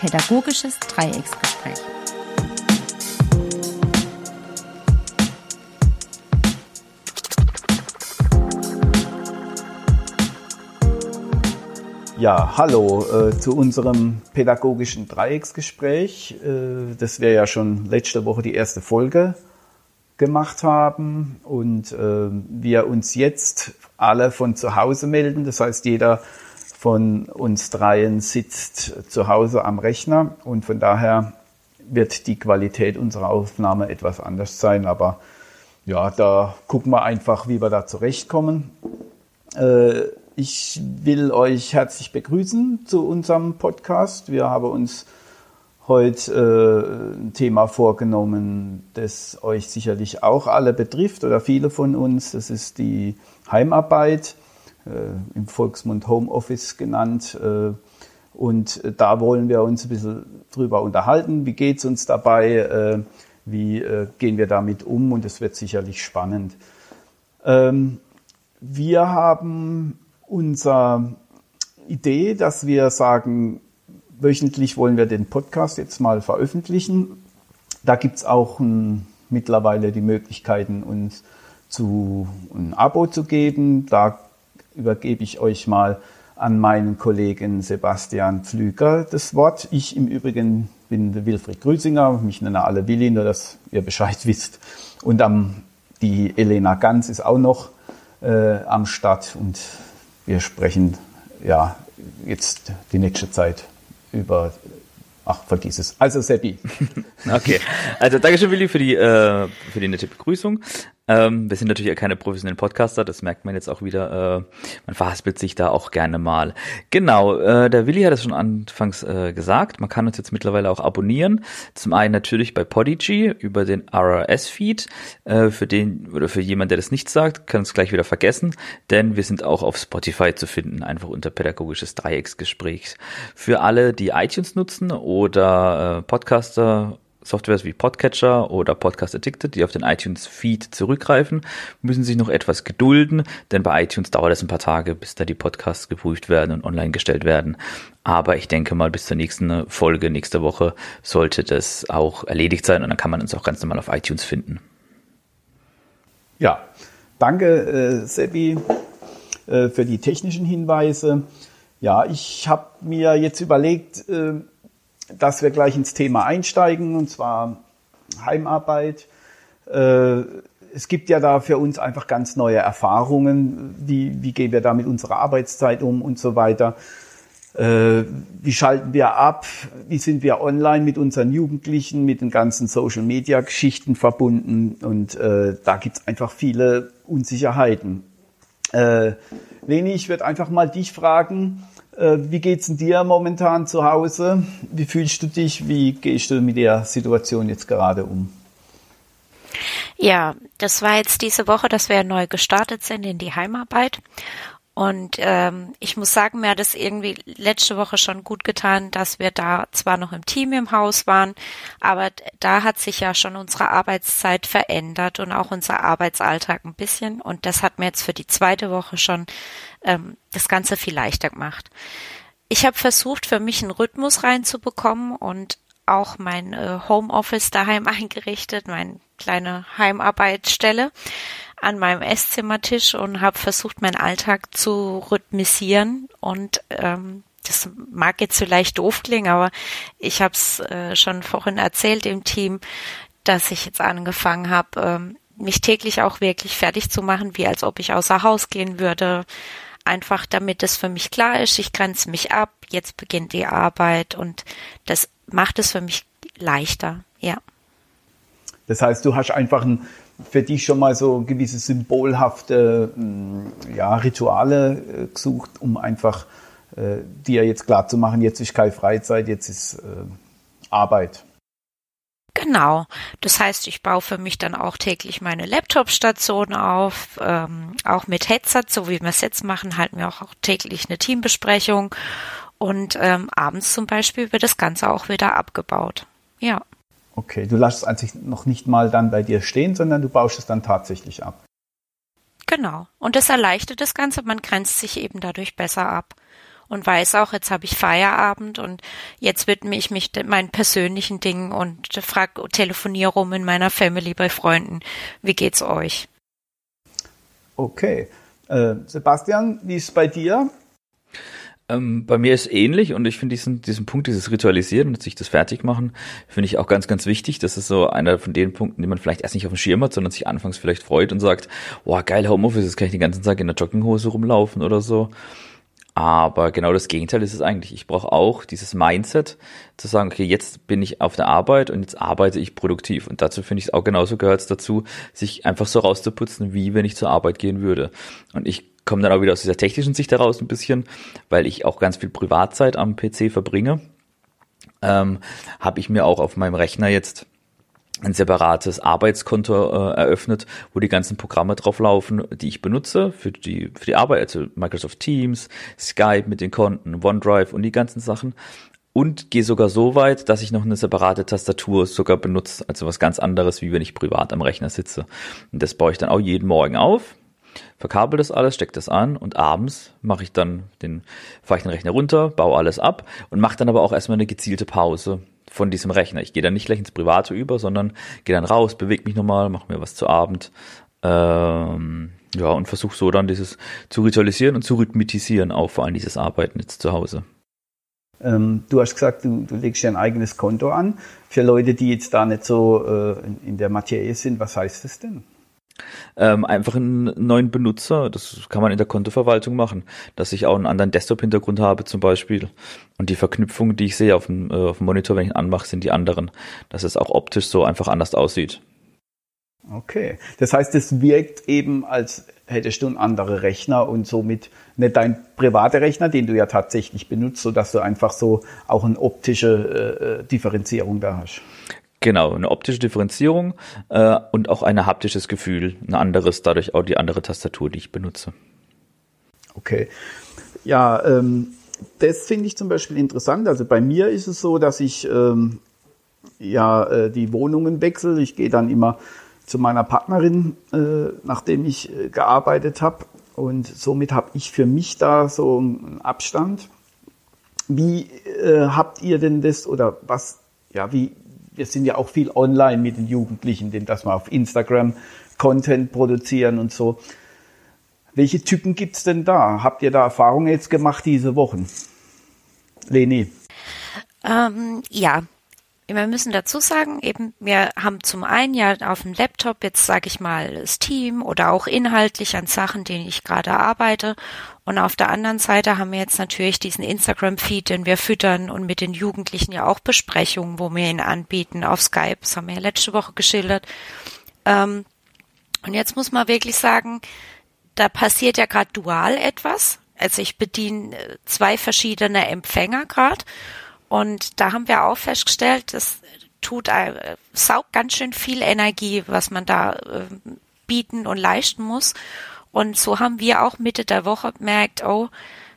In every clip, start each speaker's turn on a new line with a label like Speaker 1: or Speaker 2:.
Speaker 1: Pädagogisches Dreiecksgespräch.
Speaker 2: Ja, hallo äh, zu unserem pädagogischen Dreiecksgespräch, äh, das wir ja schon letzte Woche die erste Folge gemacht haben und äh, wir uns jetzt alle von zu Hause melden. Das heißt, jeder von uns dreien sitzt zu Hause am Rechner und von daher wird die Qualität unserer Aufnahme etwas anders sein. Aber ja, da gucken wir einfach, wie wir da zurechtkommen. Äh, ich will euch herzlich begrüßen zu unserem Podcast. Wir haben uns heute äh, ein Thema vorgenommen, das euch sicherlich auch alle betrifft oder viele von uns. Das ist die Heimarbeit, im Volksmund Homeoffice genannt. Äh, und da wollen wir uns ein bisschen drüber unterhalten. Wie geht es uns dabei? Äh, wie äh, gehen wir damit um? Und es wird sicherlich spannend. Ähm, wir haben unsere Idee, dass wir sagen, wöchentlich wollen wir den Podcast jetzt mal veröffentlichen. Da gibt es auch ein, mittlerweile die Möglichkeiten, uns zu ein Abo zu geben. Da übergebe ich euch mal an meinen Kollegen Sebastian Pflüger das Wort. Ich im Übrigen bin Wilfried Grüsinger, mich nennen alle Willi, nur dass ihr Bescheid wisst. Und am, die Elena Ganz ist auch noch äh, am Start und wir sprechen ja jetzt die nächste Zeit über Ach, vergiss es. Also Seppi.
Speaker 3: okay. Also Dankeschön, Willi, für die, äh, für die nette Begrüßung. Ähm, wir sind natürlich keine professionellen Podcaster, das merkt man jetzt auch wieder. Äh, man verhaspelt sich da auch gerne mal. Genau, äh, der Willi hat es schon anfangs äh, gesagt. Man kann uns jetzt mittlerweile auch abonnieren. Zum einen natürlich bei Podigy über den RRS-Feed. Äh, für den oder für jemanden, der das nicht sagt, kann es gleich wieder vergessen, denn wir sind auch auf Spotify zu finden, einfach unter pädagogisches Dreiecksgespräch. Für alle, die iTunes nutzen oder äh, Podcaster Softwares wie Podcatcher oder Podcast Addicted, die auf den iTunes-Feed zurückgreifen, müssen sich noch etwas gedulden, denn bei iTunes dauert es ein paar Tage, bis da die Podcasts geprüft werden und online gestellt werden. Aber ich denke mal, bis zur nächsten Folge, nächste Woche, sollte das auch erledigt sein und dann kann man uns auch ganz normal auf iTunes finden.
Speaker 2: Ja, danke, äh, Seppi, äh, für die technischen Hinweise. Ja, ich habe mir jetzt überlegt, äh, dass wir gleich ins Thema einsteigen, und zwar Heimarbeit. Äh, es gibt ja da für uns einfach ganz neue Erfahrungen. Wie, wie gehen wir da mit unserer Arbeitszeit um und so weiter? Äh, wie schalten wir ab? Wie sind wir online mit unseren Jugendlichen, mit den ganzen Social-Media-Geschichten verbunden? Und äh, da gibt's einfach viele Unsicherheiten. Äh, Leni, ich würde einfach mal dich fragen, wie geht's denn dir momentan zu Hause? Wie fühlst du dich? Wie gehst du mit der Situation jetzt gerade um?
Speaker 4: Ja, das war jetzt diese Woche, dass wir neu gestartet sind in die Heimarbeit. Und ähm, ich muss sagen, mir hat es irgendwie letzte Woche schon gut getan, dass wir da zwar noch im Team im Haus waren, aber da hat sich ja schon unsere Arbeitszeit verändert und auch unser Arbeitsalltag ein bisschen. Und das hat mir jetzt für die zweite Woche schon ähm, das Ganze viel leichter gemacht. Ich habe versucht, für mich einen Rhythmus reinzubekommen und auch mein äh, Homeoffice daheim eingerichtet, meine kleine Heimarbeitsstelle an meinem Esszimmertisch und habe versucht, meinen Alltag zu rhythmisieren und ähm, das mag jetzt vielleicht doof klingen, aber ich habe es äh, schon vorhin erzählt im Team, dass ich jetzt angefangen habe, ähm, mich täglich auch wirklich fertig zu machen, wie als ob ich außer Haus gehen würde. Einfach damit es für mich klar ist, ich grenze mich ab, jetzt beginnt die Arbeit und das macht es für mich leichter, ja.
Speaker 2: Das heißt, du hast einfach ein, für dich schon mal so gewisse symbolhafte mm, ja, Rituale äh, gesucht, um einfach äh, dir jetzt klar zu machen, jetzt ist keine Freizeit, jetzt ist äh, Arbeit.
Speaker 4: Genau. Das heißt, ich baue für mich dann auch täglich meine Laptop-Station auf, ähm, auch mit Headset, so wie wir es jetzt machen, halten wir auch täglich eine Teambesprechung und ähm, abends zum Beispiel wird das Ganze auch wieder abgebaut. Ja.
Speaker 2: Okay, du lässt es eigentlich noch nicht mal dann bei dir stehen, sondern du baust es dann tatsächlich ab.
Speaker 4: Genau. Und das erleichtert das Ganze, man grenzt sich eben dadurch besser ab. Und weiß auch, jetzt habe ich Feierabend und jetzt widme ich mich meinen persönlichen Dingen und frage, telefoniere rum in meiner Family bei Freunden. Wie geht's euch?
Speaker 2: Okay. Äh, Sebastian, wie ist es bei dir?
Speaker 3: Ähm, bei mir ist ähnlich und ich finde diesen, diesen Punkt, dieses Ritualisieren und sich das fertig machen, finde ich auch ganz, ganz wichtig. Das ist so einer von den Punkten, die man vielleicht erst nicht auf dem Schirm hat, sondern sich anfangs vielleicht freut und sagt, boah, geil, Homeoffice, jetzt kann ich den ganzen Tag in der Jogginghose rumlaufen oder so. Aber genau das Gegenteil ist es eigentlich. Ich brauche auch dieses Mindset zu sagen, okay, jetzt bin ich auf der Arbeit und jetzt arbeite ich produktiv. Und dazu finde ich es auch genauso gehört es dazu, sich einfach so rauszuputzen, wie wenn ich zur Arbeit gehen würde. Und ich komme dann auch wieder aus dieser technischen Sicht heraus ein bisschen, weil ich auch ganz viel Privatzeit am PC verbringe. Ähm, habe ich mir auch auf meinem Rechner jetzt ein separates Arbeitskonto äh, eröffnet, wo die ganzen Programme drauf laufen, die ich benutze für die, für die Arbeit, also Microsoft Teams, Skype mit den Konten, OneDrive und die ganzen Sachen. Und gehe sogar so weit, dass ich noch eine separate Tastatur sogar benutze, also was ganz anderes, wie wenn ich privat am Rechner sitze. Und das baue ich dann auch jeden Morgen auf, verkabel das alles, steck das an und abends mache ich dann den, fahre ich den Rechner runter, baue alles ab und mache dann aber auch erstmal eine gezielte Pause von diesem Rechner. Ich gehe dann nicht gleich ins Private über, sondern gehe dann raus, bewege mich nochmal, mache mir was zu Abend. Ähm, ja, und versuche so dann dieses zu ritualisieren und zu rhythmitisieren, auch vor allem dieses Arbeiten jetzt zu Hause.
Speaker 2: Ähm, du hast gesagt, du, du legst dir ein eigenes Konto an. Für Leute, die jetzt da nicht so äh, in der Materie sind, was heißt das denn?
Speaker 3: Ähm, einfach einen neuen Benutzer. Das kann man in der Kontoverwaltung machen, dass ich auch einen anderen Desktop-Hintergrund habe zum Beispiel. Und die Verknüpfungen, die ich sehe auf dem, äh, auf dem Monitor, wenn ich ihn anmache, sind die anderen. Dass es auch optisch so einfach anders aussieht.
Speaker 2: Okay. Das heißt, es wirkt eben, als hättest du einen anderen Rechner und somit nicht dein privater Rechner, den du ja tatsächlich benutzt, sodass du einfach so auch eine optische äh, äh Differenzierung da hast.
Speaker 3: Genau, eine optische Differenzierung äh, und auch ein haptisches Gefühl, ein anderes, dadurch auch die andere Tastatur, die ich benutze.
Speaker 2: Okay. Ja, ähm, das finde ich zum Beispiel interessant. Also bei mir ist es so, dass ich ähm, ja äh, die Wohnungen wechsle. Ich gehe dann immer zu meiner Partnerin, äh, nachdem ich äh, gearbeitet habe. Und somit habe ich für mich da so einen Abstand. Wie äh, habt ihr denn das oder was, ja, wie, wir sind ja auch viel online mit den Jugendlichen, denn dass wir auf Instagram Content produzieren und so. Welche Typen gibt es denn da? Habt ihr da Erfahrungen jetzt gemacht diese Wochen? Leni.
Speaker 4: Ähm, ja, wir müssen dazu sagen, eben wir haben zum einen ja auf dem Laptop jetzt sage ich mal das Team oder auch inhaltlich an Sachen, denen ich gerade arbeite und auf der anderen Seite haben wir jetzt natürlich diesen Instagram-Feed, den wir füttern und mit den Jugendlichen ja auch Besprechungen, wo wir ihn anbieten auf Skype. Das haben wir ja letzte Woche geschildert. Ähm, und jetzt muss man wirklich sagen, da passiert ja gerade dual etwas. Also ich bediene äh, zwei verschiedene Empfänger gerade und da haben wir auch festgestellt, das tut, äh, saugt ganz schön viel Energie, was man da äh, bieten und leisten muss. Und so haben wir auch Mitte der Woche gemerkt, oh,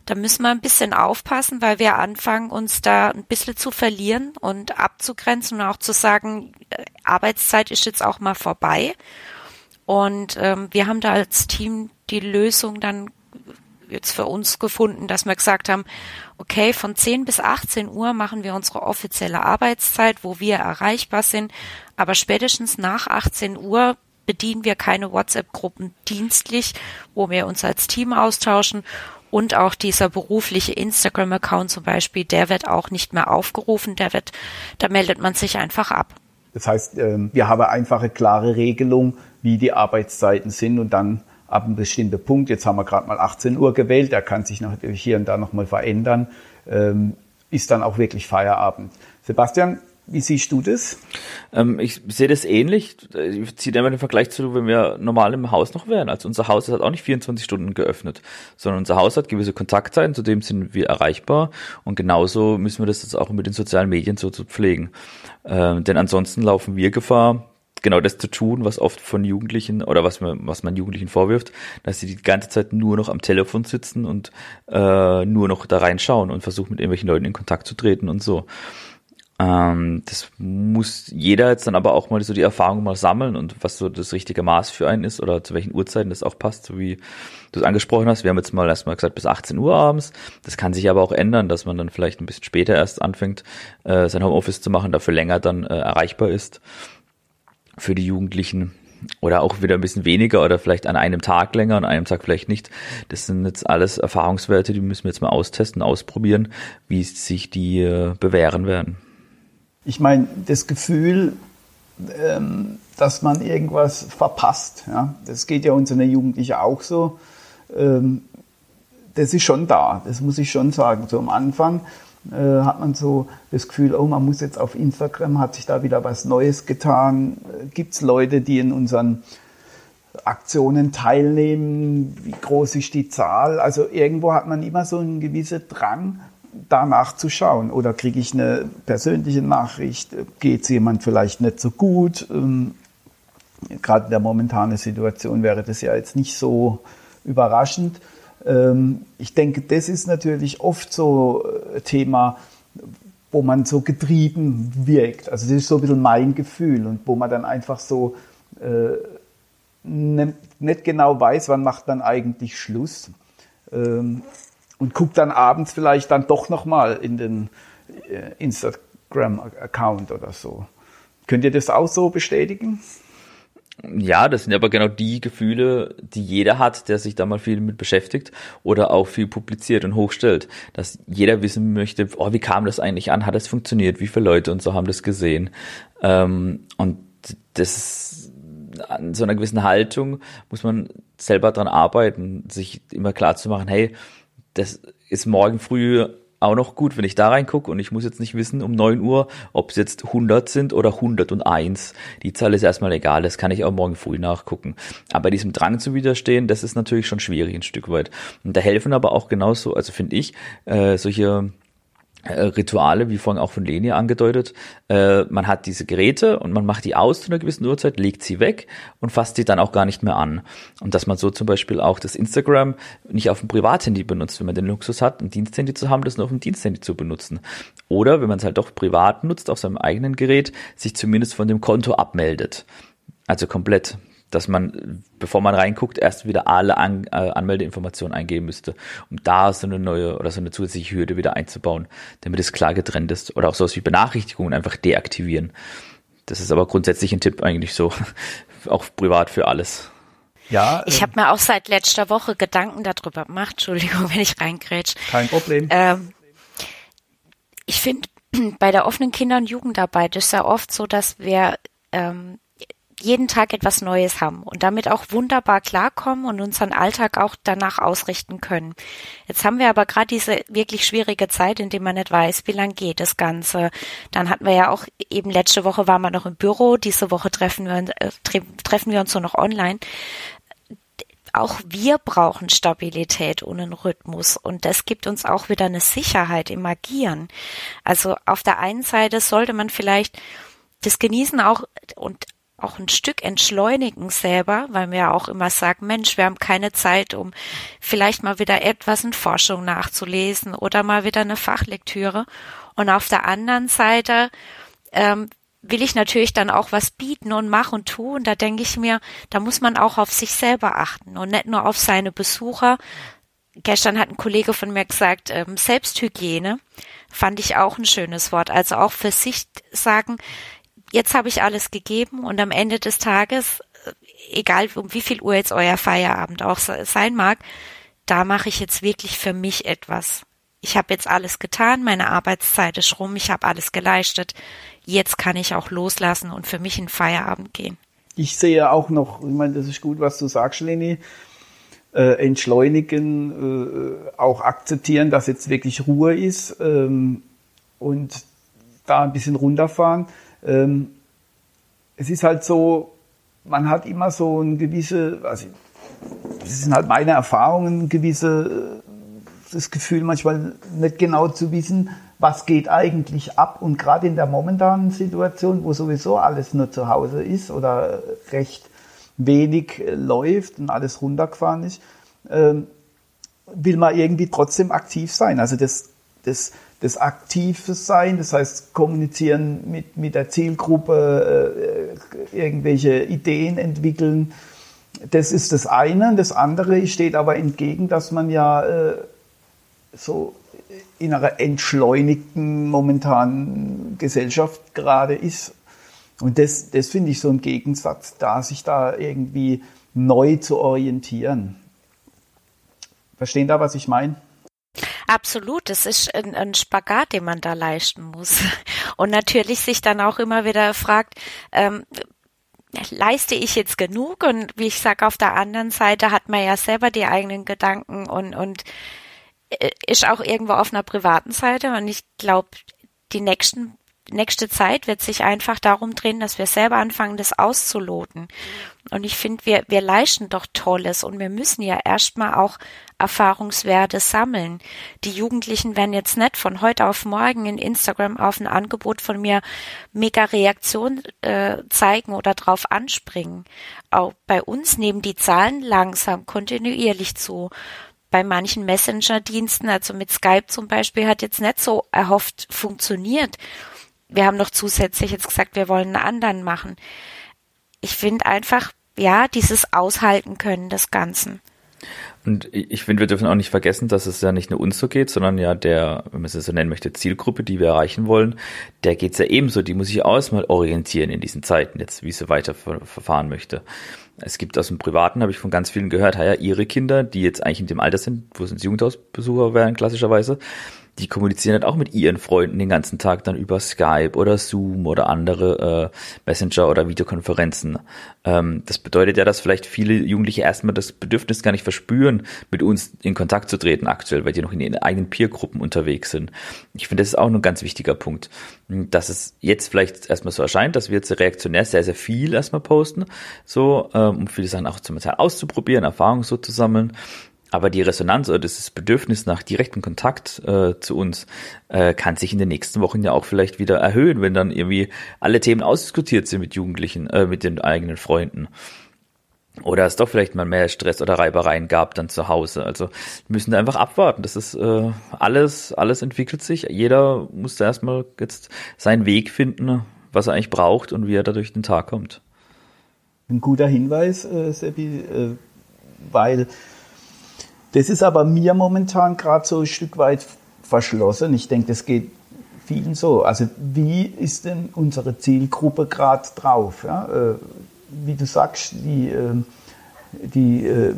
Speaker 4: da müssen wir ein bisschen aufpassen, weil wir anfangen, uns da ein bisschen zu verlieren und abzugrenzen und auch zu sagen, äh, Arbeitszeit ist jetzt auch mal vorbei. Und ähm, wir haben da als Team die Lösung dann jetzt für uns gefunden, dass wir gesagt haben, okay, von 10 bis 18 Uhr machen wir unsere offizielle Arbeitszeit, wo wir erreichbar sind, aber spätestens nach 18 Uhr bedienen wir keine WhatsApp-Gruppen dienstlich, wo wir uns als Team austauschen. Und auch dieser berufliche Instagram-Account zum Beispiel, der wird auch nicht mehr aufgerufen, der wird, da meldet man sich einfach ab.
Speaker 2: Das heißt, ähm, wir haben einfach eine klare Regelung, wie die Arbeitszeiten sind und dann ab einem bestimmten Punkt, jetzt haben wir gerade mal 18 Uhr gewählt, der kann sich natürlich hier und da nochmal verändern, ähm, ist dann auch wirklich Feierabend. Sebastian, wie siehst du das?
Speaker 3: Ähm, ich sehe das ähnlich. Ich ziehe immer den Vergleich zu, wenn wir normal im Haus noch wären. Also unser Haus hat auch nicht 24 Stunden geöffnet, sondern unser Haus hat gewisse Kontaktzeiten, zudem sind wir erreichbar. Und genauso müssen wir das jetzt auch mit den sozialen Medien so zu pflegen. Ähm, denn ansonsten laufen wir Gefahr, genau das zu tun, was oft von Jugendlichen oder was man, was man Jugendlichen vorwirft, dass sie die ganze Zeit nur noch am Telefon sitzen und äh, nur noch da reinschauen und versuchen mit irgendwelchen Leuten in Kontakt zu treten und so. Ähm, das muss jeder jetzt dann aber auch mal so die Erfahrung mal sammeln und was so das richtige Maß für einen ist oder zu welchen Uhrzeiten das auch passt, so wie du es angesprochen hast. Wir haben jetzt mal erstmal gesagt bis 18 Uhr abends. Das kann sich aber auch ändern, dass man dann vielleicht ein bisschen später erst anfängt, äh, sein Homeoffice zu machen, dafür länger dann äh, erreichbar ist für die Jugendlichen oder auch wieder ein bisschen weniger oder vielleicht an einem Tag länger, an einem Tag vielleicht nicht. Das sind jetzt alles Erfahrungswerte, die müssen wir jetzt mal austesten, ausprobieren, wie sich die äh, bewähren werden.
Speaker 2: Ich meine, das Gefühl, ähm, dass man irgendwas verpasst, ja, das geht ja unseren Jugendlichen auch so. Ähm, das ist schon da, das muss ich schon sagen. So am Anfang äh, hat man so das Gefühl, oh, man muss jetzt auf Instagram, hat sich da wieder was Neues getan. Äh, Gibt es Leute, die in unseren Aktionen teilnehmen? Wie groß ist die Zahl? Also irgendwo hat man immer so einen gewissen Drang, danach zu schauen. Oder kriege ich eine persönliche Nachricht? Geht es jemand vielleicht nicht so gut? Ähm, Gerade in der momentanen Situation wäre das ja jetzt nicht so überraschend. Ähm, ich denke, das ist natürlich oft so ein äh, Thema, wo man so getrieben wirkt. Also das ist so ein bisschen mein Gefühl und wo man dann einfach so äh, ne, nicht genau weiß, wann macht man eigentlich Schluss. Ähm, und guckt dann abends vielleicht dann doch nochmal in den äh, Instagram-Account oder so. Könnt ihr das auch so bestätigen?
Speaker 3: Ja, das sind aber genau die Gefühle, die jeder hat, der sich da mal viel mit beschäftigt oder auch viel publiziert und hochstellt. Dass jeder wissen möchte, oh, wie kam das eigentlich an? Hat das funktioniert? Wie viele Leute und so haben das gesehen? Ähm, und das an so einer gewissen Haltung muss man selber dran arbeiten, sich immer klar zu machen, hey, das ist morgen früh auch noch gut, wenn ich da reingucke und ich muss jetzt nicht wissen um neun Uhr, ob es jetzt 100 sind oder 101. Die Zahl ist erstmal egal, das kann ich auch morgen früh nachgucken. Aber diesem Drang zu widerstehen, das ist natürlich schon schwierig ein Stück weit. Und da helfen aber auch genauso, also finde ich, äh, solche Rituale, wie vorhin auch von Leni angedeutet. Äh, man hat diese Geräte und man macht die aus zu einer gewissen Uhrzeit, legt sie weg und fasst sie dann auch gar nicht mehr an. Und dass man so zum Beispiel auch das Instagram nicht auf dem Privathandy benutzt, wenn man den Luxus hat, ein Diensthandy zu haben, das nur auf dem Diensthandy zu benutzen. Oder wenn man es halt doch privat nutzt, auf seinem eigenen Gerät, sich zumindest von dem Konto abmeldet. Also komplett dass man, bevor man reinguckt, erst wieder alle An äh, Anmeldeinformationen eingeben müsste, um da so eine neue oder so eine zusätzliche Hürde wieder einzubauen, damit es klar getrennt ist. Oder auch sowas wie Benachrichtigungen einfach deaktivieren. Das ist aber grundsätzlich ein Tipp eigentlich so, auch privat für alles.
Speaker 4: Ja, ich äh, habe mir auch seit letzter Woche Gedanken darüber gemacht. Entschuldigung, wenn ich reingrätsch.
Speaker 2: Kein Problem.
Speaker 4: Ähm, ich finde, bei der offenen Kinder- und Jugendarbeit ist ja oft so, dass wir ähm, jeden Tag etwas Neues haben und damit auch wunderbar klarkommen und unseren Alltag auch danach ausrichten können. Jetzt haben wir aber gerade diese wirklich schwierige Zeit, in der man nicht weiß, wie lang geht das Ganze. Dann hatten wir ja auch eben letzte Woche waren wir noch im Büro, diese Woche treffen wir, äh, treffen wir uns nur noch online auch wir brauchen Stabilität und einen Rhythmus und das gibt uns auch wieder eine Sicherheit im Agieren. Also auf der einen Seite sollte man vielleicht das genießen auch und auch ein Stück entschleunigen selber, weil wir ja auch immer sagen, Mensch, wir haben keine Zeit, um vielleicht mal wieder etwas in Forschung nachzulesen oder mal wieder eine Fachlektüre. Und auf der anderen Seite ähm, will ich natürlich dann auch was bieten und mach und tu. Und da denke ich mir, da muss man auch auf sich selber achten und nicht nur auf seine Besucher. Gestern hat ein Kollege von mir gesagt, ähm, Selbsthygiene fand ich auch ein schönes Wort. Also auch für sich sagen, jetzt habe ich alles gegeben und am Ende des Tages, äh, egal um wie viel Uhr jetzt euer Feierabend auch sein mag, da mache ich jetzt wirklich für mich etwas. Ich habe jetzt alles getan, meine Arbeitszeit ist rum, ich habe alles geleistet. Jetzt kann ich auch loslassen und für mich in Feierabend gehen.
Speaker 2: Ich sehe auch noch, ich meine, das ist gut, was du sagst, Leni, äh, entschleunigen, äh, auch akzeptieren, dass jetzt wirklich Ruhe ist ähm, und da ein bisschen runterfahren. Ähm, es ist halt so, man hat immer so ein gewisse, also das sind halt meine Erfahrungen, gewisse, das Gefühl manchmal nicht genau zu wissen, was geht eigentlich ab. Und gerade in der momentanen Situation, wo sowieso alles nur zu Hause ist oder recht wenig läuft und alles runtergefahren ist, ähm, will man irgendwie trotzdem aktiv sein. Also das, das das aktive Sein, das heißt kommunizieren mit, mit der Zielgruppe, äh, irgendwelche Ideen entwickeln. Das ist das eine. Das andere steht aber entgegen, dass man ja äh, so in einer entschleunigten momentanen Gesellschaft gerade ist. Und das, das finde ich so ein Gegensatz, da sich da irgendwie neu zu orientieren. Verstehen da, was ich meine?
Speaker 4: Absolut, es ist ein, ein, Spagat, den man da leisten muss. Und natürlich sich dann auch immer wieder fragt, ähm, leiste ich jetzt genug? Und wie ich sage, auf der anderen Seite hat man ja selber die eigenen Gedanken und, und äh, ist auch irgendwo auf einer privaten Seite. Und ich glaube, die nächsten nächste Zeit wird sich einfach darum drehen, dass wir selber anfangen, das auszuloten. Und ich finde, wir, wir leisten doch Tolles und wir müssen ja erstmal auch Erfahrungswerte sammeln. Die Jugendlichen werden jetzt nicht von heute auf morgen in Instagram auf ein Angebot von mir mega Reaktion äh, zeigen oder drauf anspringen. Auch bei uns nehmen die Zahlen langsam kontinuierlich zu bei manchen Messenger-Diensten, also mit Skype zum Beispiel, hat jetzt nicht so erhofft funktioniert wir haben noch zusätzlich jetzt gesagt, wir wollen einen anderen machen. Ich finde einfach, ja, dieses Aushalten können des Ganzen.
Speaker 3: Und ich finde, wir dürfen auch nicht vergessen, dass es ja nicht nur uns so geht, sondern ja der, wenn man es so nennen möchte, Zielgruppe, die wir erreichen wollen, der geht's ja ebenso. Die muss sich auch mal orientieren in diesen Zeiten jetzt, wie sie weiter verfahren möchte. Es gibt aus dem Privaten, habe ich von ganz vielen gehört, ja, ihre Kinder, die jetzt eigentlich in dem Alter sind, wo sie ins Jugendhausbesucher wären, klassischerweise, die kommunizieren halt auch mit ihren Freunden den ganzen Tag dann über Skype oder Zoom oder andere äh, Messenger oder Videokonferenzen. Ähm, das bedeutet ja, dass vielleicht viele Jugendliche erstmal das Bedürfnis gar nicht verspüren, mit uns in Kontakt zu treten aktuell, weil die noch in ihren eigenen Peergruppen unterwegs sind. Ich finde, das ist auch ein ganz wichtiger Punkt, dass es jetzt vielleicht erstmal so erscheint, dass wir jetzt reaktionär sehr, sehr viel erstmal posten, so, ähm, um viele Sachen auch zum Teil auszuprobieren, Erfahrungen so zu sammeln. Aber die Resonanz oder das Bedürfnis nach direktem Kontakt äh, zu uns äh, kann sich in den nächsten Wochen ja auch vielleicht wieder erhöhen, wenn dann irgendwie alle Themen ausdiskutiert sind mit Jugendlichen, äh, mit den eigenen Freunden. Oder es doch vielleicht mal mehr Stress oder Reibereien gab dann zu Hause. Also müssen da einfach abwarten. Das ist äh, alles, alles entwickelt sich. Jeder muss da erstmal jetzt seinen Weg finden, was er eigentlich braucht und wie er da durch den Tag kommt.
Speaker 2: Ein guter Hinweis, äh, Seppi, äh, weil das ist aber mir momentan gerade so ein Stück weit verschlossen. Ich denke, das geht vielen so. Also wie ist denn unsere Zielgruppe gerade drauf? Ja? Äh, wie du sagst, die, äh, die äh,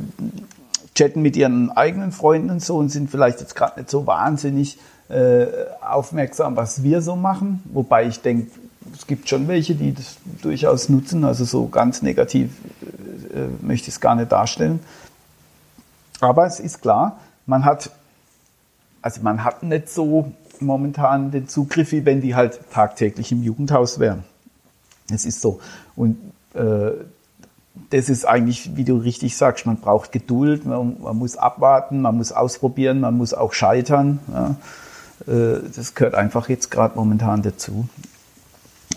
Speaker 2: chatten mit ihren eigenen Freunden und so und sind vielleicht jetzt gerade nicht so wahnsinnig äh, aufmerksam, was wir so machen. Wobei ich denke, es gibt schon welche, die das durchaus nutzen. Also so ganz negativ möchte ich es gar nicht darstellen. Aber es ist klar, man hat, also man hat nicht so momentan den Zugriff, wie wenn die halt tagtäglich im Jugendhaus wären. Es ist so. Und äh, das ist eigentlich, wie du richtig sagst, man braucht Geduld, man, man muss abwarten, man muss ausprobieren, man muss auch scheitern. Ja. Äh, das gehört einfach jetzt gerade momentan dazu.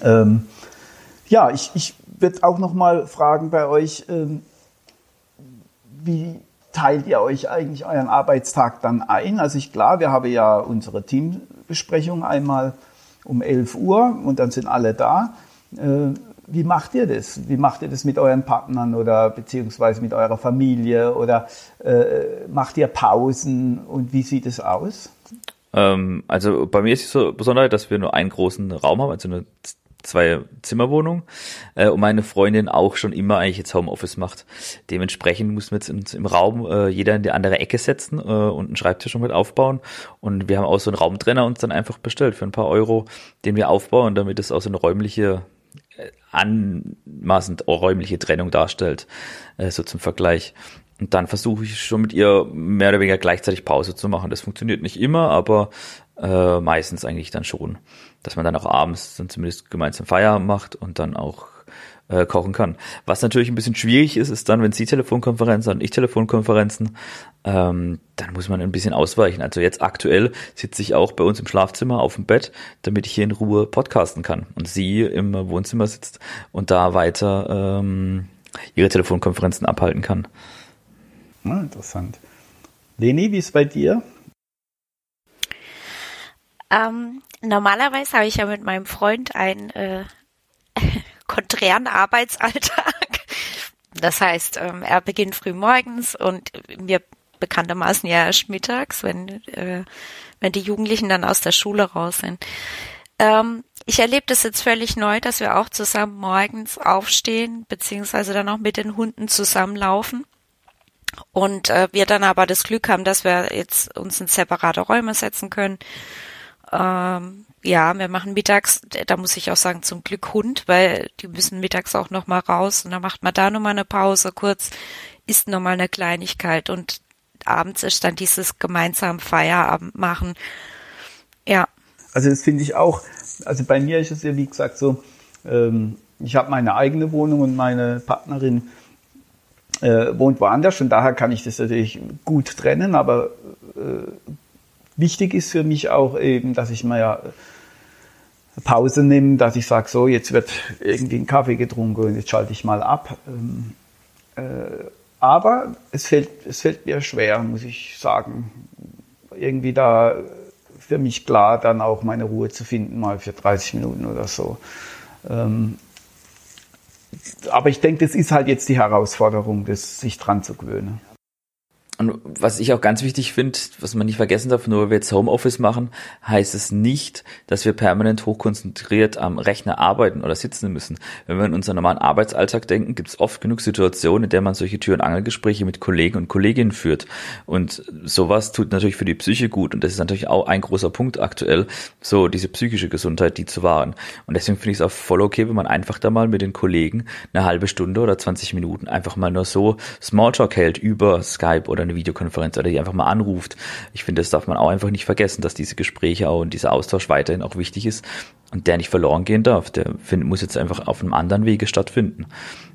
Speaker 2: Ähm, ja, ich, ich würde auch noch mal fragen bei euch, ähm, wie teilt ihr euch eigentlich euren Arbeitstag dann ein? Also ich klar, wir haben ja unsere Teambesprechung einmal um 11 Uhr und dann sind alle da. Äh, wie macht ihr das? Wie macht ihr das mit euren Partnern oder beziehungsweise mit eurer Familie oder äh, macht ihr Pausen und wie sieht es aus?
Speaker 3: Ähm, also bei mir ist es so besonders, dass wir nur einen großen Raum haben, also eine zwei Zimmerwohnung äh, und meine Freundin auch schon immer eigentlich jetzt Homeoffice macht. Dementsprechend muss man jetzt im Raum äh, jeder in die andere Ecke setzen äh, und einen Schreibtisch schon mit aufbauen und wir haben auch so einen Raumtrenner uns dann einfach bestellt für ein paar Euro, den wir aufbauen, damit es auch so eine räumliche äh, anmaßend räumliche Trennung darstellt, äh, so zum Vergleich. Und dann versuche ich schon mit ihr mehr oder weniger gleichzeitig Pause zu machen. Das funktioniert nicht immer, aber äh, meistens eigentlich dann schon dass man dann auch abends dann zumindest gemeinsam Feierabend macht und dann auch äh, kochen kann. Was natürlich ein bisschen schwierig ist, ist dann, wenn Sie Telefonkonferenzen und ich Telefonkonferenzen, ähm, dann muss man ein bisschen ausweichen. Also jetzt aktuell sitze ich auch bei uns im Schlafzimmer auf dem Bett, damit ich hier in Ruhe podcasten kann und sie im Wohnzimmer sitzt und da weiter ähm, ihre Telefonkonferenzen abhalten kann.
Speaker 2: Ah, interessant. Leni, wie ist bei dir?
Speaker 4: Ähm, normalerweise habe ich ja mit meinem Freund einen äh, konträren Arbeitsalltag. Das heißt, ähm, er beginnt früh morgens und wir bekanntermaßen ja erst mittags, wenn, äh, wenn die Jugendlichen dann aus der Schule raus sind. Ähm, ich erlebe das jetzt völlig neu, dass wir auch zusammen morgens aufstehen, beziehungsweise dann auch mit den Hunden zusammenlaufen. Und äh, wir dann aber das Glück haben, dass wir jetzt uns in separate Räume setzen können. Ähm, ja, wir machen mittags, da muss ich auch sagen, zum Glück Hund, weil die müssen mittags auch noch mal raus und dann macht man da noch mal eine Pause kurz, isst noch mal eine Kleinigkeit und abends ist dann dieses gemeinsam Feierabend machen. Ja.
Speaker 2: Also das finde ich auch, also bei mir ist es ja wie gesagt so, ähm, ich habe meine eigene Wohnung und meine Partnerin äh, wohnt woanders und daher kann ich das natürlich gut trennen, aber äh, wichtig ist für mich auch eben, dass ich mal ja Pause nehme, dass ich sage, so jetzt wird irgendwie ein Kaffee getrunken und jetzt schalte ich mal ab. Ähm, äh, aber es fällt, es fällt mir schwer, muss ich sagen, irgendwie da für mich klar, dann auch meine Ruhe zu finden, mal für 30 Minuten oder so. Ähm, aber ich denke, das ist halt jetzt die Herausforderung, das sich dran zu gewöhnen.
Speaker 3: Und was ich auch ganz wichtig finde, was man nicht vergessen darf, nur weil wir jetzt Homeoffice machen, heißt es nicht, dass wir permanent hochkonzentriert am Rechner arbeiten oder sitzen müssen. Wenn wir in unseren normalen Arbeitsalltag denken, gibt es oft genug Situationen, in der man solche Tür- und Angelgespräche mit Kollegen und Kolleginnen führt. Und sowas tut natürlich für die Psyche gut. Und das ist natürlich auch ein großer Punkt aktuell, so diese psychische Gesundheit, die zu wahren. Und deswegen finde ich es auch voll okay, wenn man einfach da mal mit den Kollegen eine halbe Stunde oder 20 Minuten einfach mal nur so Smalltalk hält über Skype oder eine Videokonferenz oder die einfach mal anruft. Ich finde, das darf man auch einfach nicht vergessen, dass diese Gespräche auch und dieser Austausch weiterhin auch wichtig ist und der nicht verloren gehen darf. Der find, muss jetzt einfach auf einem anderen Wege stattfinden.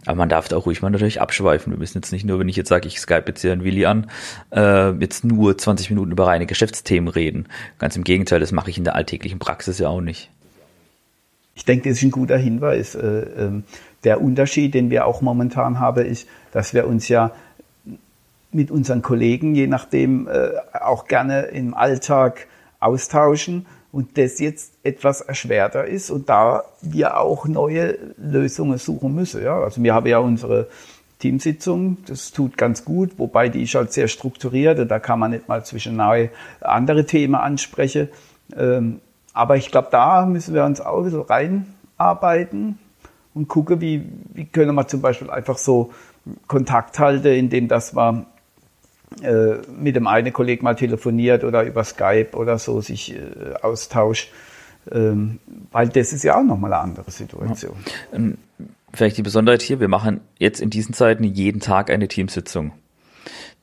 Speaker 3: Aber man darf da auch ruhig mal natürlich abschweifen. Wir müssen jetzt nicht nur, wenn ich jetzt sage, ich Skype jetzt hier einen Willi an, äh, jetzt nur 20 Minuten über reine Geschäftsthemen reden. Ganz im Gegenteil, das mache ich in der alltäglichen Praxis ja auch nicht.
Speaker 2: Ich denke, das ist ein guter Hinweis. Äh, ähm, der Unterschied, den wir auch momentan haben, ist, dass wir uns ja mit unseren Kollegen, je nachdem, äh, auch gerne im Alltag austauschen und das jetzt etwas erschwerter ist und da wir auch neue Lösungen suchen müssen. Ja? Also wir haben ja unsere Teamsitzung, das tut ganz gut, wobei die ist halt sehr strukturiert und da kann man nicht mal zwischen andere Themen ansprechen. Ähm, aber ich glaube, da müssen wir uns auch bisschen reinarbeiten und gucken, wie, wie können wir zum Beispiel einfach so Kontakt halten, indem das wir mit dem einen Kollegen mal telefoniert oder über Skype oder so sich äh, austauscht. Ähm, weil das ist ja auch nochmal eine andere Situation. Ja. Ähm,
Speaker 3: vielleicht die Besonderheit hier, wir machen jetzt in diesen Zeiten jeden Tag eine Teamsitzung.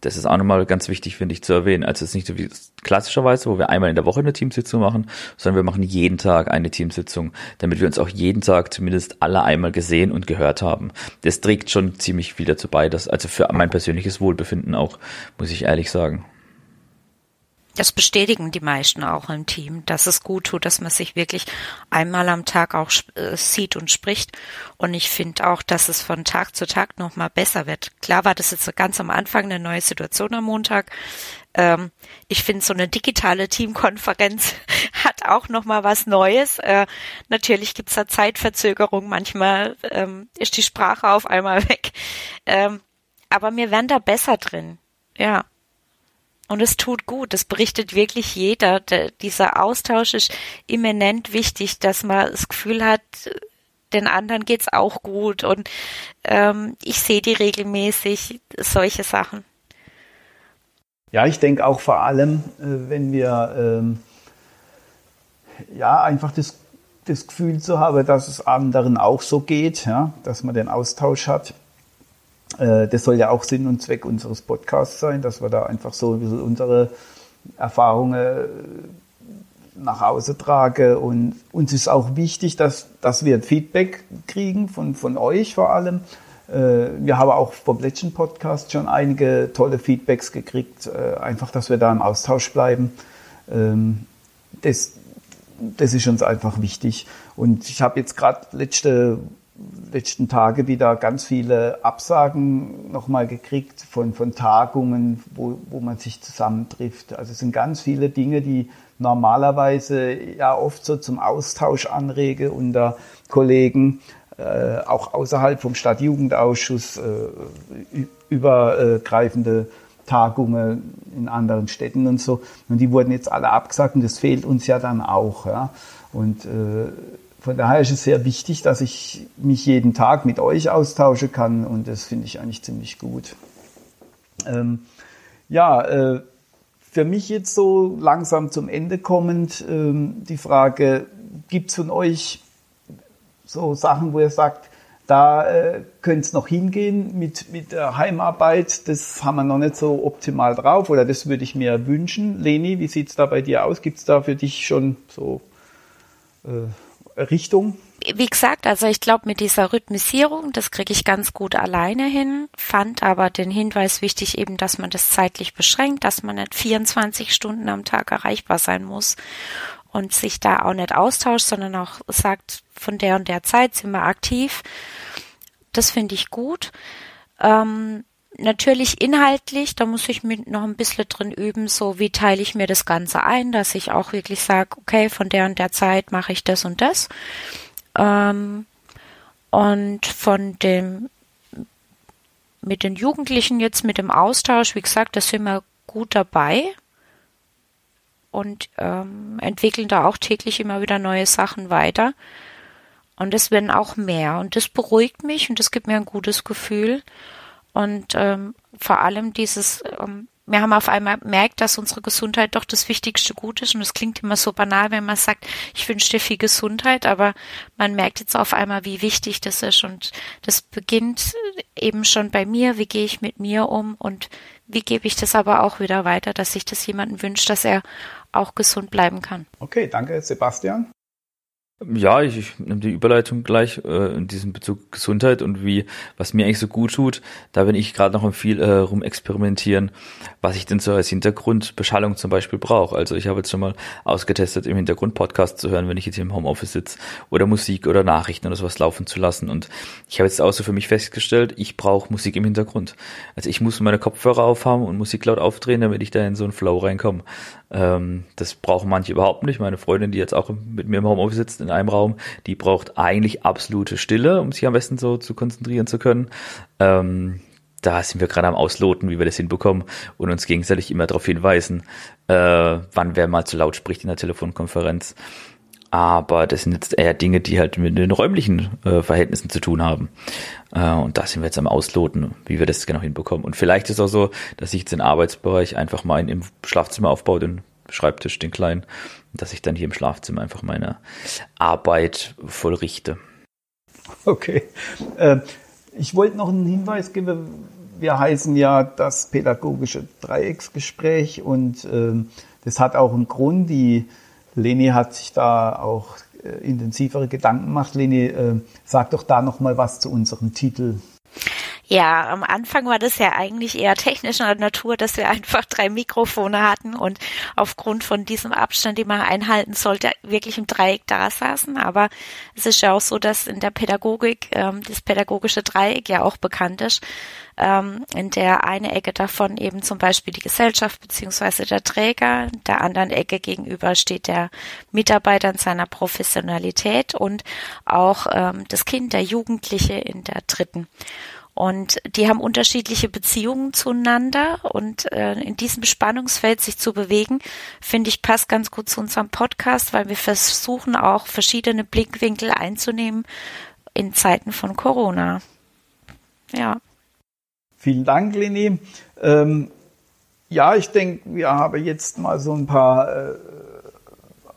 Speaker 3: Das ist auch nochmal ganz wichtig, finde ich, zu erwähnen. Also es ist nicht so wie klassischerweise, wo wir einmal in der Woche eine Teamsitzung machen, sondern wir machen jeden Tag eine Teamsitzung, damit wir uns auch jeden Tag zumindest alle einmal gesehen und gehört haben. Das trägt schon ziemlich viel dazu bei, dass, also für mein persönliches Wohlbefinden auch, muss ich ehrlich sagen.
Speaker 4: Das bestätigen die meisten auch im Team, dass es gut tut, dass man sich wirklich einmal am Tag auch äh, sieht und spricht. Und ich finde auch, dass es von Tag zu Tag noch mal besser wird. Klar war das jetzt ganz am Anfang eine neue Situation am Montag. Ähm, ich finde, so eine digitale Teamkonferenz hat auch noch mal was Neues. Äh, natürlich gibt's da Zeitverzögerung. Manchmal ähm, ist die Sprache auf einmal weg. Ähm, aber wir werden da besser drin. Ja. Und es tut gut, das berichtet wirklich jeder. Der, dieser Austausch ist immanent wichtig, dass man das Gefühl hat, den anderen geht's auch gut und ähm, ich sehe die regelmäßig, solche Sachen.
Speaker 2: Ja, ich denke auch vor allem, äh, wenn wir ähm, ja einfach das, das Gefühl zu haben, dass es anderen auch so geht, ja, dass man den Austausch hat. Äh, das soll ja auch Sinn und Zweck unseres Podcasts sein, dass wir da einfach so ein bisschen unsere Erfahrungen äh, nach Hause tragen. Und uns ist auch wichtig, dass, dass wir Feedback kriegen von, von euch vor allem. Äh, wir haben auch vom letzten Podcast schon einige tolle Feedbacks gekriegt, einfach, dass wir da im Austausch bleiben. Ähm, das, das ist uns einfach wichtig. Und ich habe jetzt gerade letzte letzten Tage wieder ganz viele Absagen nochmal gekriegt von, von Tagungen, wo, wo man sich zusammentrifft. Also es sind ganz viele Dinge, die normalerweise ja oft so zum Austausch anrege unter Kollegen, äh, auch außerhalb vom Stadtjugendausschuss, äh, übergreifende Tagungen in anderen Städten und so. Und die wurden jetzt alle abgesagt und das fehlt uns ja dann auch. Ja. Und äh, von daher ist es sehr wichtig, dass ich mich jeden Tag mit euch austauschen kann und das finde ich eigentlich ziemlich gut. Ähm, ja, äh, für mich jetzt so langsam zum Ende kommend ähm, die Frage, gibt es von euch so Sachen, wo ihr sagt, da äh, könnte es noch hingehen mit, mit der Heimarbeit, das haben wir noch nicht so optimal drauf oder das würde ich mir wünschen. Leni, wie sieht es da bei dir aus? Gibt es da für dich schon so äh, Richtung?
Speaker 4: wie gesagt, also ich glaube mit dieser Rhythmisierung, das kriege ich ganz gut alleine hin, fand aber den Hinweis wichtig eben, dass man das zeitlich beschränkt, dass man nicht 24 Stunden am Tag erreichbar sein muss und sich da auch nicht austauscht, sondern auch sagt, von der und der Zeit sind wir aktiv. Das finde ich gut. Ähm, natürlich inhaltlich, da muss ich mir noch ein bisschen drin üben, so wie teile ich mir das Ganze ein, dass ich auch wirklich sage, okay, von der und der Zeit mache ich das und das. Ähm, und von dem, mit den Jugendlichen jetzt, mit dem Austausch, wie gesagt, da sind wir gut dabei und ähm, entwickeln da auch täglich immer wieder neue Sachen weiter. Und es werden auch mehr. Und das beruhigt mich und das gibt mir ein gutes Gefühl. Und ähm, vor allem dieses ähm, wir haben auf einmal gemerkt, dass unsere Gesundheit doch das wichtigste Gut ist. Und es klingt immer so banal, wenn man sagt, ich wünsche dir viel Gesundheit, aber man merkt jetzt auf einmal, wie wichtig das ist. Und das beginnt eben schon bei mir. Wie gehe ich mit mir um und wie gebe ich das aber auch wieder weiter, dass sich das jemandem wünscht, dass er auch gesund bleiben kann.
Speaker 2: Okay, danke, Sebastian.
Speaker 3: Ja, ich, ich nehme die Überleitung gleich äh, in diesem Bezug Gesundheit und wie, was mir eigentlich so gut tut. Da bin ich gerade noch im viel äh, rumexperimentieren, was ich denn so als Hintergrundbeschallung zum Beispiel brauche. Also ich habe jetzt schon mal ausgetestet, im Hintergrund Podcast zu hören, wenn ich jetzt hier im Homeoffice sitze oder Musik oder Nachrichten oder sowas laufen zu lassen. Und ich habe jetzt auch so für mich festgestellt, ich brauche Musik im Hintergrund. Also ich muss meine Kopfhörer aufhaben und Musik laut aufdrehen, damit ich da in so einen Flow reinkomme. Ähm, das brauchen manche überhaupt nicht. Meine Freundin, die jetzt auch mit mir im Homeoffice sitzt, in einem Raum, die braucht eigentlich absolute Stille, um sich am besten so zu konzentrieren zu können. Ähm, da sind wir gerade am Ausloten, wie wir das hinbekommen und uns gegenseitig immer darauf hinweisen, äh, wann wer mal zu laut spricht in der Telefonkonferenz. Aber das sind jetzt eher Dinge, die halt mit den räumlichen äh, Verhältnissen zu tun haben. Äh, und da sind wir jetzt am Ausloten, wie wir das genau hinbekommen. Und vielleicht ist auch so, dass ich jetzt den Arbeitsbereich einfach mal in, im Schlafzimmer aufbaue, den Schreibtisch, den kleinen, dass ich dann hier im Schlafzimmer einfach meine Arbeit vollrichte.
Speaker 2: Okay. Äh, ich wollte noch einen Hinweis geben. Wir heißen ja das pädagogische Dreiecksgespräch und äh, das hat auch einen Grund. Die Leni hat sich da auch äh, intensivere Gedanken gemacht. Leni, äh, sag doch da noch mal was zu unserem Titel.
Speaker 4: Ja, am Anfang war das ja eigentlich eher technischer Natur, dass wir einfach drei Mikrofone hatten und aufgrund von diesem Abstand, den man einhalten sollte, wirklich im Dreieck da saßen. Aber es ist ja auch so, dass in der Pädagogik ähm, das pädagogische Dreieck ja auch bekannt ist, ähm, in der eine Ecke davon eben zum Beispiel die Gesellschaft beziehungsweise der Träger, der anderen Ecke gegenüber steht der Mitarbeiter in seiner Professionalität und auch ähm, das Kind, der Jugendliche in der dritten. Und die haben unterschiedliche Beziehungen zueinander und äh, in diesem Spannungsfeld sich zu bewegen, finde ich, passt ganz gut zu unserem Podcast, weil wir versuchen auch verschiedene Blickwinkel einzunehmen in Zeiten von Corona. Ja.
Speaker 2: Vielen Dank, Leni. Ähm, ja, ich denke, wir haben jetzt mal so ein paar äh,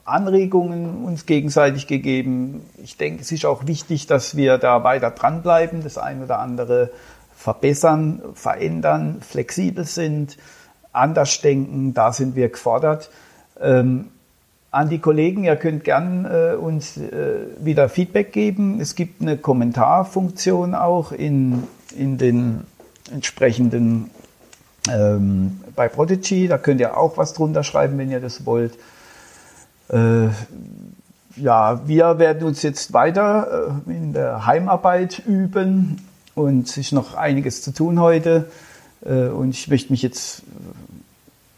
Speaker 2: Anregungen uns gegenseitig gegeben. Ich denke, es ist auch wichtig, dass wir da weiter dranbleiben, das eine oder andere verbessern, verändern, flexibel sind, anders denken. Da sind wir gefordert. Ähm, an die Kollegen, ihr könnt gern äh, uns äh, wieder Feedback geben. Es gibt eine Kommentarfunktion auch in, in den entsprechenden ähm, bei Prodigy. Da könnt ihr auch was drunter schreiben, wenn ihr das wollt. Äh, ja, wir werden uns jetzt weiter äh, in der Heimarbeit üben und es ist noch einiges zu tun heute. Äh, und ich möchte mich jetzt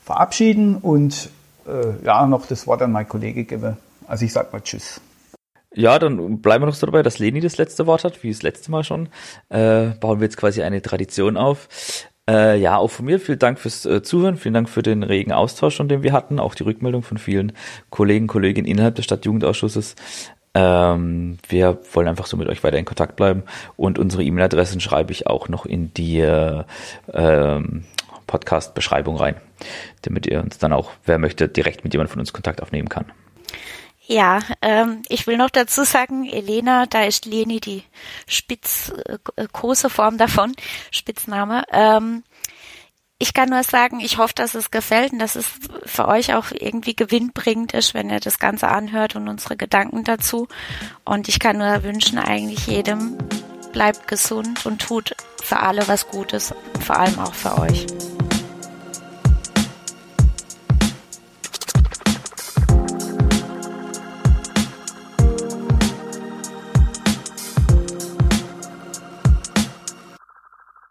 Speaker 2: verabschieden und ja noch das Wort an meinen Kollege gebe. Also ich sag mal Tschüss.
Speaker 3: Ja, dann bleiben wir noch so dabei, dass Leni das letzte Wort hat, wie das letzte Mal schon. Äh, bauen wir jetzt quasi eine Tradition auf. Äh, ja, auch von mir vielen Dank fürs äh, Zuhören, vielen Dank für den regen Austausch, den wir hatten, auch die Rückmeldung von vielen Kollegen, Kolleginnen innerhalb des Stadtjugendausschusses. Ähm, wir wollen einfach so mit euch weiter in Kontakt bleiben und unsere E-Mail-Adressen schreibe ich auch noch in die äh, Podcast-Beschreibung rein, damit ihr uns dann auch, wer möchte, direkt mit jemand von uns Kontakt aufnehmen kann.
Speaker 4: Ja, ähm, ich will noch dazu sagen, Elena, da ist Leni die spitz, äh, große Form davon, Spitzname. Ähm, ich kann nur sagen, ich hoffe, dass es gefällt und dass es für euch auch irgendwie gewinnbringend ist, wenn ihr das Ganze anhört und unsere Gedanken dazu. Und ich kann nur wünschen eigentlich jedem, bleibt gesund und tut für alle was Gutes, vor allem auch für euch.